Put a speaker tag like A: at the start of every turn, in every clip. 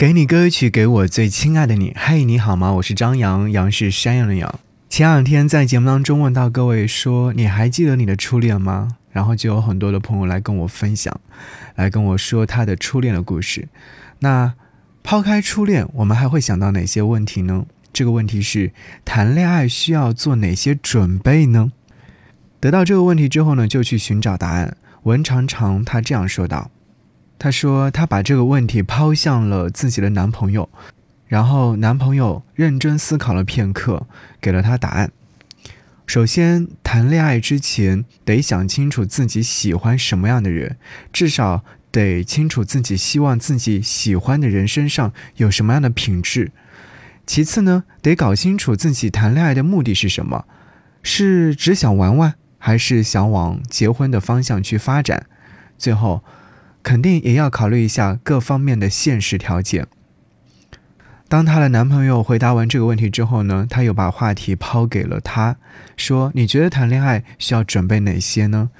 A: 给你歌曲，给我最亲爱的你。嘿，你好吗？我是张扬，杨是山羊的羊。前两天在节目当中问到各位说，你还记得你的初恋吗？然后就有很多的朋友来跟我分享，来跟我说他的初恋的故事。那抛开初恋，我们还会想到哪些问题呢？这个问题是谈恋爱需要做哪些准备呢？得到这个问题之后呢，就去寻找答案。文长长他这样说道。她说：“她把这个问题抛向了自己的男朋友，然后男朋友认真思考了片刻，给了她答案。首先，谈恋爱之前得想清楚自己喜欢什么样的人，至少得清楚自己希望自己喜欢的人身上有什么样的品质。其次呢，得搞清楚自己谈恋爱的目的是什么，是只想玩玩，还是想往结婚的方向去发展？最后。”肯定也要考虑一下各方面的现实条件。当她的男朋友回答完这个问题之后呢，她又把话题抛给了他，说：“你觉得谈恋爱需要准备哪些呢？”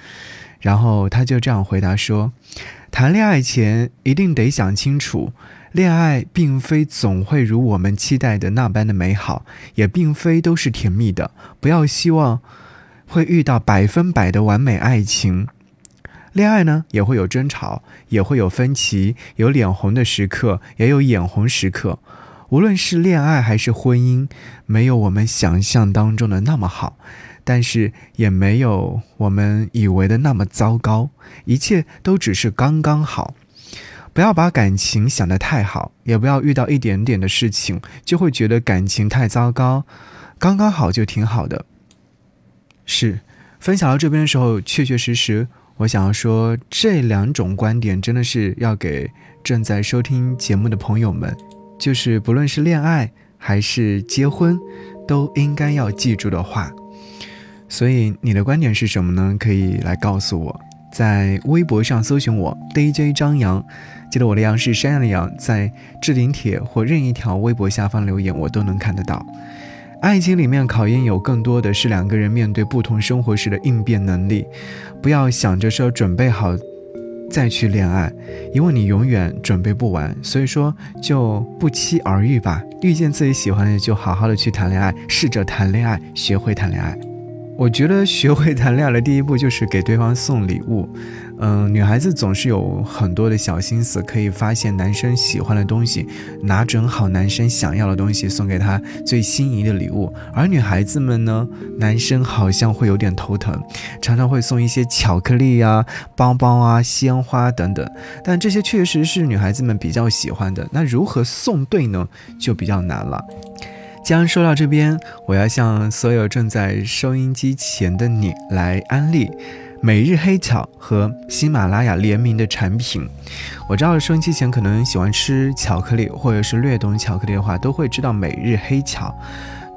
A: 然后他就这样回答说：“谈恋爱前一定得想清楚，恋爱并非总会如我们期待的那般的美好，也并非都是甜蜜的。不要希望会遇到百分百的完美爱情。”恋爱呢，也会有争吵，也会有分歧，有脸红的时刻，也有眼红时刻。无论是恋爱还是婚姻，没有我们想象当中的那么好，但是也没有我们以为的那么糟糕。一切都只是刚刚好。不要把感情想得太好，也不要遇到一点点的事情就会觉得感情太糟糕。刚刚好就挺好的。是，分享到这边的时候，确确实实。我想要说，这两种观点真的是要给正在收听节目的朋友们，就是不论是恋爱还是结婚，都应该要记住的话。所以你的观点是什么呢？可以来告诉我，在微博上搜寻我 DJ 张扬，记得我的杨是山羊的羊，在置顶帖或任意一条微博下方留言，我都能看得到。爱情里面考验有更多的是两个人面对不同生活时的应变能力，不要想着说准备好再去恋爱，因为你永远准备不完。所以说就不期而遇吧，遇见自己喜欢的就好好的去谈恋爱，试着谈恋爱，学会谈恋爱。我觉得学会谈恋爱的第一步就是给对方送礼物。嗯，女孩子总是有很多的小心思，可以发现男生喜欢的东西，拿准好男生想要的东西，送给他最心仪的礼物。而女孩子们呢，男生好像会有点头疼，常常会送一些巧克力啊、包包啊、鲜花等等。但这些确实是女孩子们比较喜欢的。那如何送对呢？就比较难了。既然说到这边，我要向所有正在收音机前的你来安利。每日黑巧和喜马拉雅联名的产品，我知道收音机前可能喜欢吃巧克力或者是略懂巧克力的话，都会知道每日黑巧。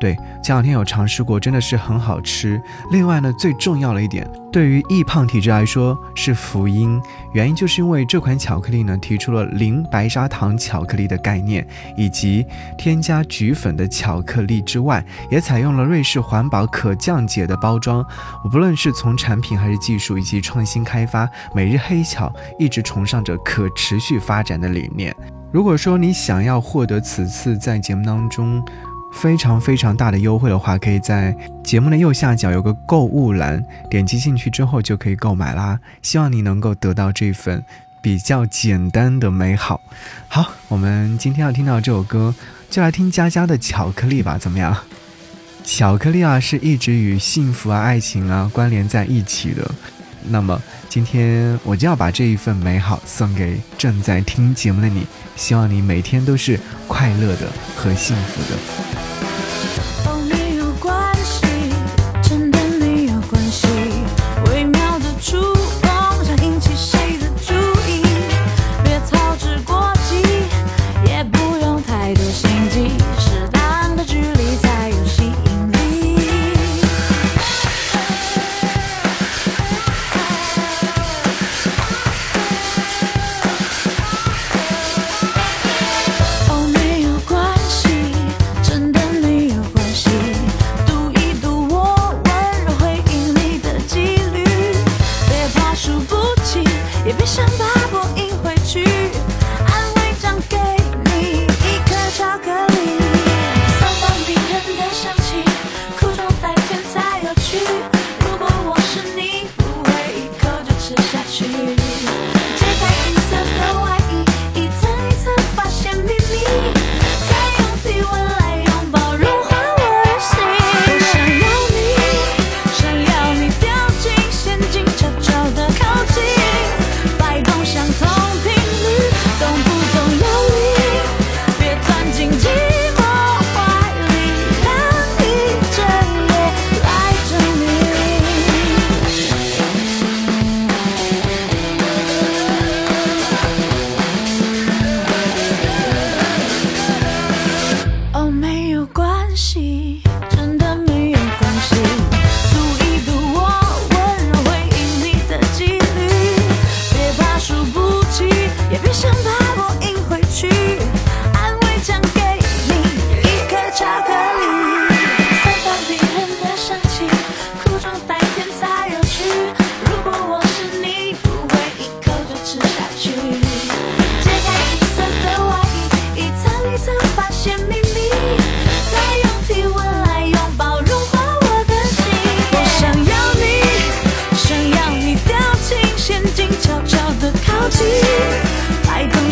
A: 对，前两天有尝试过，真的是很好吃。另外呢，最重要的一点，对于易胖体质来说是福音。原因就是因为这款巧克力呢，提出了零白砂糖巧克力的概念，以及添加菊粉的巧克力之外，也采用了瑞士环保可降解的包装。我不论是从产品还是技术以及创新开发，每日黑巧一直崇尚着可持续发展的理念。如果说你想要获得此次在节目当中。非常非常大的优惠的话，可以在节目的右下角有个购物栏，点击进去之后就可以购买啦。希望你能够得到这份比较简单的美好。好，我们今天要听到这首歌，就来听佳佳的《巧克力》吧，怎么样？巧克力啊，是一直与幸福啊、爱情啊关联在一起的。那么今天我就要把这一份美好送给正在听节目的你，希望你每天都是快乐的和幸福的。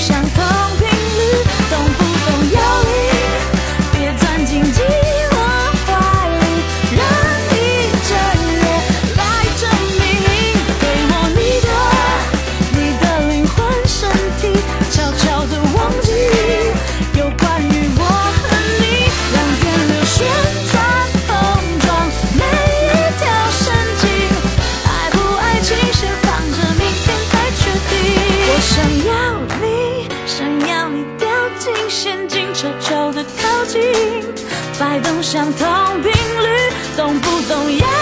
B: 伤口摆动相同频率，动不懂？